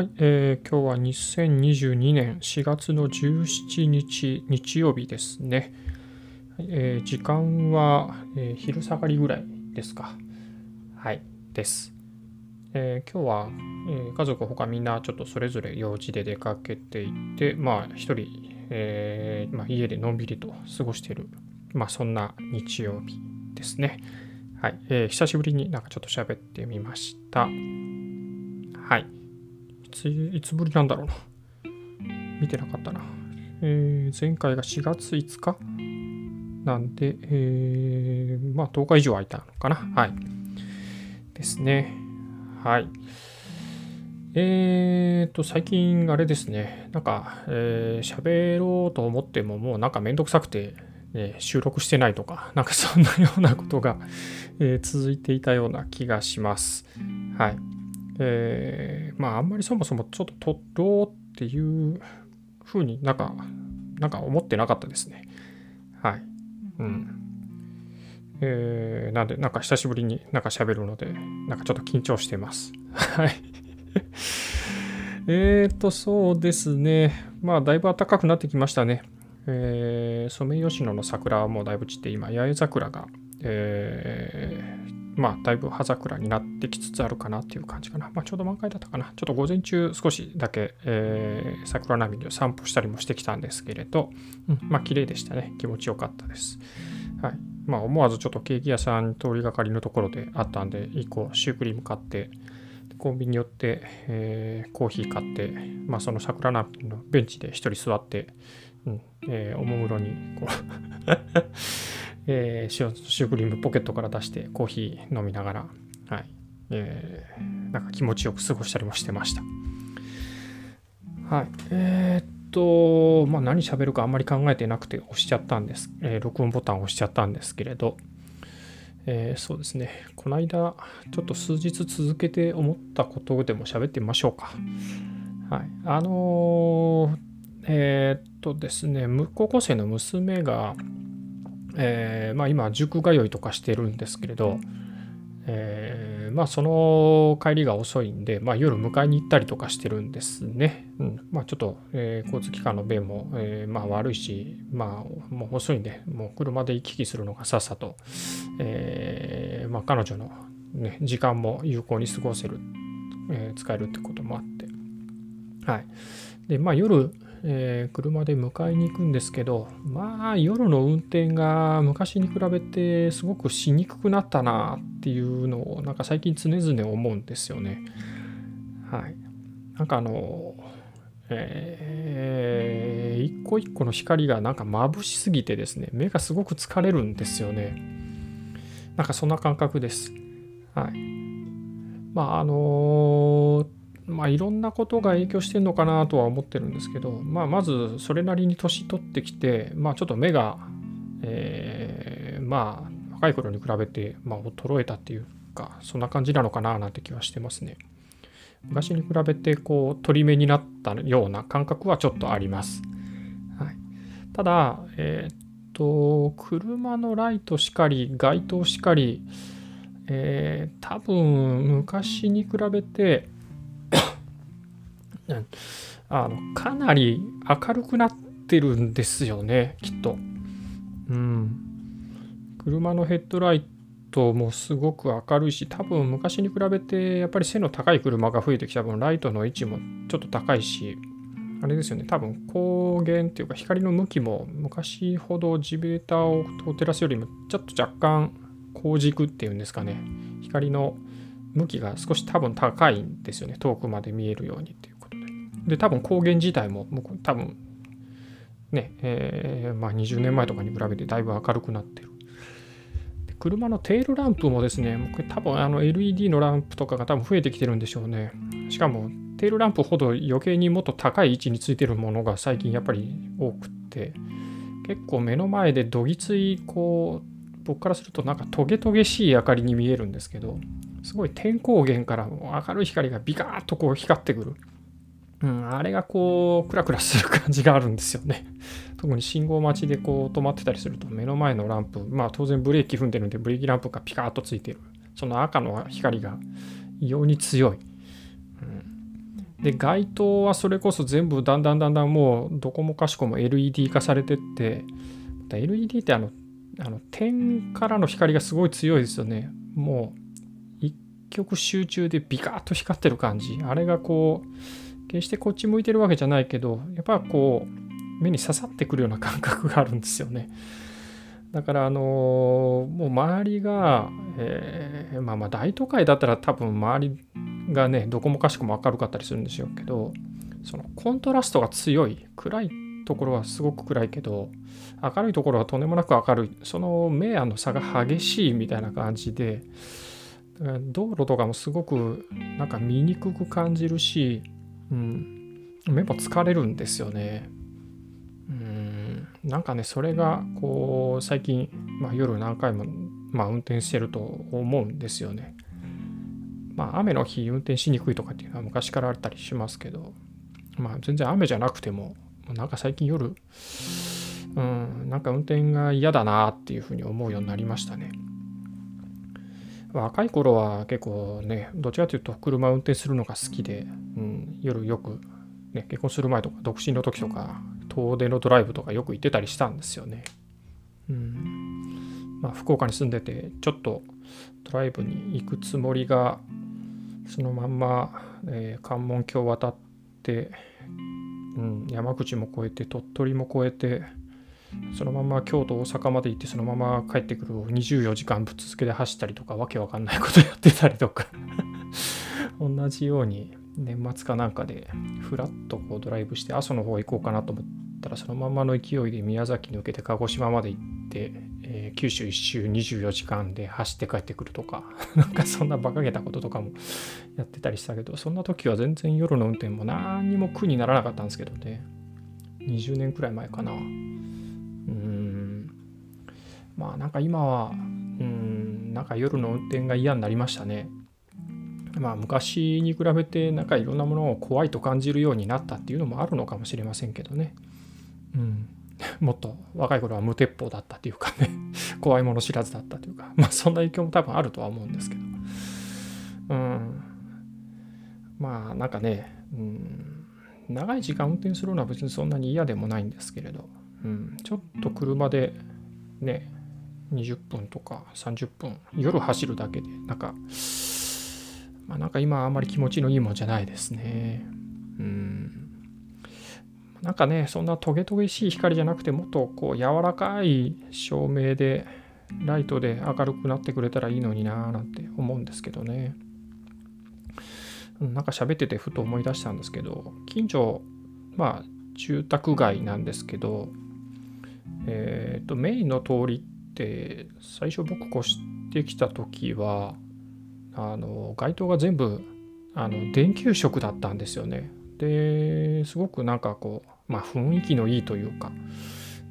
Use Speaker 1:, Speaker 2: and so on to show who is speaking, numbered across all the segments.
Speaker 1: はい、えー、今日は2022年4月の17日日曜日ですね。えー、時間は、えー、昼下がりぐらいですか。はい、です。えー、今日は、え家族他みんなちょっとそれぞれ用事で出かけていて、まあ一人、えまあ、家でのんびりと過ごしている、まあそんな日曜日ですね。はい、え久しぶりになんかちょっと喋ってみました。はい。ついつぶりなんだろうな。見てなかったな。えー、前回が4月5日なんで、えー、まあ10日以上空いたのかな。はい。ですね。はい。えーと、最近あれですね、なんか、えー、喋ろうと思ってももうなんかめんどくさくて、えー、収録してないとか、なんかそんなようなことが、えー、続いていたような気がします。はい。えー、まああんまりそもそもちょっと撮ろうっていうふうになんか、なんか思ってなかったですね。はい。うん。えー、なんで、なんか久しぶりになんか喋るので、なんかちょっと緊張してます。はい。えっと、そうですね。まあ、だいぶ暖かくなってきましたね。えー、ソメイヨシノの桜はもうだいぶ散って、今、八重桜が、えー、まあ、だいぶ葉桜になってきつつあるかなっていう感じかな。まあ、ちょうど満開だったかな。ちょっと午前中少しだけ、えー、桜並木を散歩したりもしてきたんですけれど、うん、まあ、綺麗でしたね。気持ちよかったです。はい。まあ、思わずちょっとケーキ屋さん通りがかりのところであったんで、1個シュークリーム買って、コンビニ寄って、えー、コーヒー買って、まあ、その桜並木のベンチで1人座って、うんえー、おもむろにこう えー、シュークリームポケットから出してコーヒー飲みながら、はい、えー、なんか気持ちよく過ごしたりもしてました。はい。えー、っと、まあ何喋るかあんまり考えてなくて押しちゃったんです。えー、録音ボタンを押しちゃったんですけれど、えー、そうですね。この間、ちょっと数日続けて思ったことでも喋ってみましょうか。はい。あのー、えー、っとですね、高校生の娘が、えー、まあ、今塾通いとかしてるんですけれど、えー、まあその帰りが遅いんで、まあ、夜迎えに行ったりとかしてるんですね。うんまあ、ちょっと、えー、交通機関の便も、えー、まあ悪いし、まあもう遅いんで、もう車で行き来するのがさっさと、えー、まあ彼女の、ね、時間も有効に過ごせる、えー、使えるってこともあって。はい。で、まあ夜、えー、車で迎えに行くんですけど、まあ夜の運転が昔に比べてすごくしにくくなったなっていうのをなんか最近常々思うんですよね。はい。なんかあの、えー、一個一個の光がなんか眩しすぎてですね、目がすごく疲れるんですよね。なんかそんな感覚です。はい。まああのーまあ、いろんなことが影響してるのかなとは思ってるんですけど、まあ、まずそれなりに年取ってきて、まあ、ちょっと目が、えー、まあ若い頃に比べて、まあ、衰えたっていうかそんな感じなのかななんて気はしてますね。昔に比べてこう鳥目になったような感覚はちょっとあります。はい、ただ、えー、っと車のライトしかり街灯しかり、えー、多分昔に比べてあのかなり明るくなってるんですよねきっと。うん。車のヘッドライトもすごく明るいし多分昔に比べてやっぱり背の高い車が増えてきた分ライトの位置もちょっと高いしあれですよね多分光源っていうか光の向きも昔ほど地ベータを照らすよりもちょっと若干光軸っていうんですかね光の向きが少し多分高いんですよね遠くまで見えるようにってで、多分光源自体も、多分、ね、えー、まあ、20年前とかに比べてだいぶ明るくなってる。で車のテールランプもですね、多分あの LED のランプとかが多分増えてきてるんでしょうね。しかも、テールランプほど余計にもっと高い位置についてるものが最近やっぱり多くって、結構目の前でどぎつい、こう、僕からするとなんかトゲトゲしい明かりに見えるんですけど、すごい天光源から明るい光がビカーッとこう光ってくる。うん、あれがこう、クラクラする感じがあるんですよね。特に信号待ちでこう止まってたりすると、目の前のランプ、まあ当然ブレーキ踏んでるんで、ブレーキランプがピカーッとついてる。その赤の光が異様に強い。うん、で街灯はそれこそ全部だんだんだんだんもうどこもかしこも LED 化されてって LED ってあのあの点からの光がすごい強いですよねもう一極集中でビカーッと光ってる感じあれがこう決してこっち向いてるわけじゃないけどやっぱこう目に刺さってくるような感覚があるんですよね。だからあのもう周りが、えー、まあまあ大都会だったら多分周りがねどこもかしこも明るかったりするんでしょうけどそのコントラストが強い暗いところはすごく暗いけど明るいところはとんでもなく明るい。その明暗の差が激しいみたいな感じで道路とかもすごくなんか見にくく感じるし、うん、目も疲れるんですよね。うんなんかねそれがこう最近、まあ、夜何回も、まあ、運転してると思うんですよね。まあ、雨の日運転しにくいとかっていうのは昔からあったりしますけど、まあ、全然雨じゃなくても、なんか最近夜、うん、なんか運転が嫌だなっていうふうに思うようになりましたね。若い頃は結構ね、どちらかというと車運転するのが好きで、うん、夜よく、ね、結婚する前とか独身の時とか、遠出のドライブとかよく行ってたりしたんですよね。うんまあ、福岡に住んでて、ちょっとドライブに行くつもりがそのまんま、えー、関門橋渡って、うん、山口も越えて鳥取も越えてそのまま京都大阪まで行ってそのまま帰ってくるを24時間ぶっ続けで走ったりとかわけわかんないことやってたりとか 同じように年末かなんかでふらっとこうドライブして阿蘇の方行こうかなと思ったらそのままの勢いで宮崎抜けて鹿児島まで行ってえー、九州一周24時間で走って帰ってくるとか、なんかそんな馬鹿げたこととかもやってたりしたけど、そんな時は全然夜の運転も何にも苦にならなかったんですけどね。20年くらい前かな。うん。まあなんか今は、うん、なんか夜の運転が嫌になりましたね。まあ昔に比べてなんかいろんなものを怖いと感じるようになったっていうのもあるのかもしれませんけどね。うん。もっと若い頃は無鉄砲だったというかね。怖いもの知らずだったというか。まあそんな影響も多分あるとは思うんですけど。うん。まあなんかね、うん、長い時間運転するのは別にそんなに嫌でもないんですけれど、うん、ちょっと車でね20分とか30分夜走るだけでなんかまあなんか今あんまり気持ちのいいもんじゃないですねうんなんかね、そんなトゲトゲしい光じゃなくて、もっとこう柔らかい照明で、ライトで明るくなってくれたらいいのになぁなんて思うんですけどね。なんか喋っててふと思い出したんですけど、近所、まあ住宅街なんですけど、えっ、ー、と、メインの通りって最初僕越してきた時は、あの街灯が全部あの電球色だったんですよね。ですごくなんかこう、まあ、雰囲気のいいというか、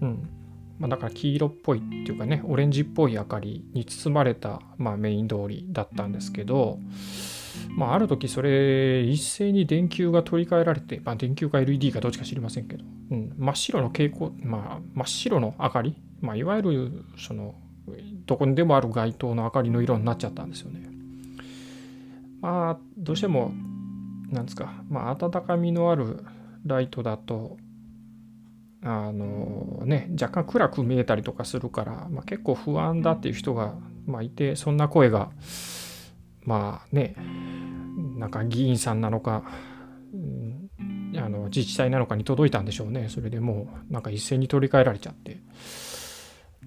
Speaker 1: うんまあ、だから黄色っぽいっていうかねオレンジっぽい明かりに包まれた、まあ、メイン通りだったんですけど、まあ、ある時それ一斉に電球が取り替えられて、まあ、電球か LED かどっちか知りませんけど、うん、真っ白の蛍光、まあ、真っ白の明かり、まあ、いわゆるそのどこにでもある街灯の明かりの色になっちゃったんですよね。まあどうしてもなんですか、まあ、温かみのあるライトだと、あのね、若干暗く見えたりとかするから、まあ、結構不安だっていう人が、まあ、いて、そんな声が、まあね、なんか議員さんなのか、うん、あの自治体なのかに届いたんでしょうね。それでもう、なんか一斉に取り替えられちゃって、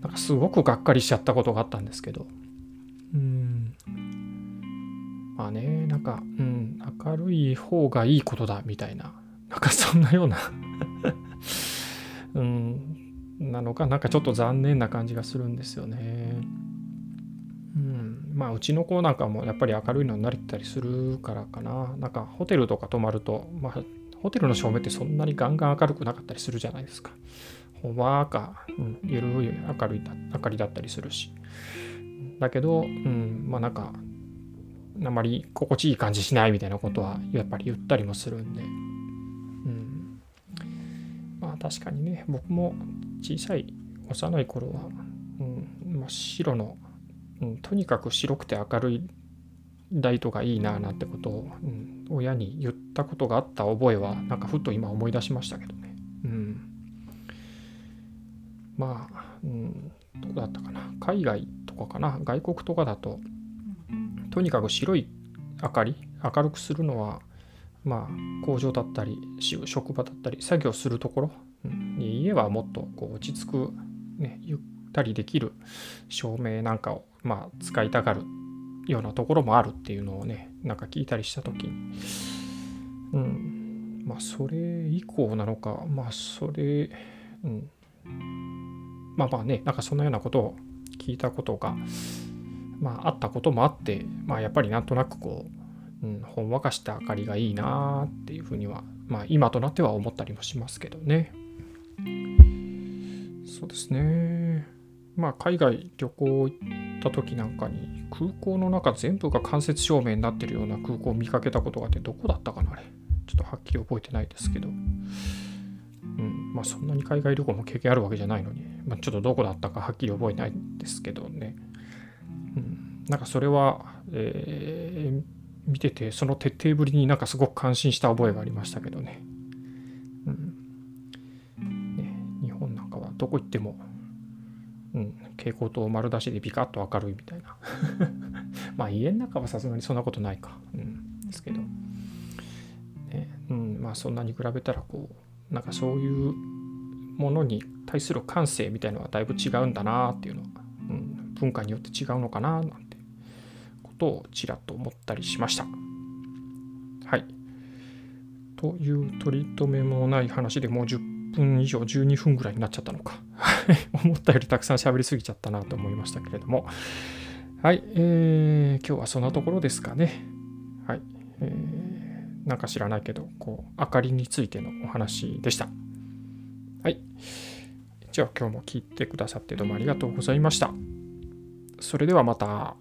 Speaker 1: なんかすごくがっかりしちゃったことがあったんですけど、まあね、なんか、うん、明るい方がいいことだみたいな、なんかそんなような うん、なのか、なんかちょっと残念な感じがするんですよね。うん、まあ、うちの子なんかもやっぱり明るいのになれたりするからかな。なんかホテルとか泊まると、まあ、ホテルの照明ってそんなにガンガン明るくなかったりするじゃないですか。ほんわか、うん、ゆるい明るい明かりだったりするし。だけど、うん、まあなんかあまり心地いい感じしないみたいなことはやっぱり言ったりもするんで、うん、まあ確かにね僕も小さい幼い頃は、うん、真っ白の、うん、とにかく白くて明るいライトがいいななんてことを、うん、親に言ったことがあった覚えはなんかふっと今思い出しましたけどね。うん、まあ、うん、どうだったかな。海外とかかな。外国とかだととにかく白い明かり明るくするのはまあ工場だったり職場だったり作業するところ、うん、家はもっとこう落ち着く、ね、ゆったりできる照明なんかをまあ使いたがるようなところもあるっていうのをねなんか聞いたりした時に。うん。まあそれ以降なのか。まあそれうん。まあまあねなんかそんなようなことを聞いたことがまああったこともあってまあやっぱりなんとなくこう、うん、ほんわかした明かりがいいなっていうふうにはまあ今となっては思ったりもしますけどね。そうですね。まあ海外旅行行った時なんかに空港の中全部が間接照明になってるような空港を見かけたことがあってどこだったかなあれ。ちょっとはっきり覚えてないですけど、うん、まあそんなに海外旅行も経験あるわけじゃないのに、まあ、ちょっとどこだったかはっきり覚えないですけどね、なんかそれは、えー、見ててその徹底ぶりになんかすごく感心した覚えがありましたけどね,、うん、ね日本なんかはどこ行ってもうん、蛍光灯丸出しでビカッと明るいみたいな。まあ家の中はさすがにそんなことないか、うん、ですけど、ねうん、まあそんなに比べたらこうなんかそういうものに対する感性みたいのはだいぶ違うんだなっていうのは、うん、文化によって違うのかななんてことをちらっと思ったりしました。はい。という取り留めもない話でもう10分以上12分ぐらいになっちゃったのか。思ったよりたくさん喋りすぎちゃったなと思いましたけれども。はい、えー、今日はそんなところですかね。はい、えー、なんか知らないけどこう明かりについてのお話でした。はい。じゃあ今日も聞いてくださってどうもありがとうございました。それではまた。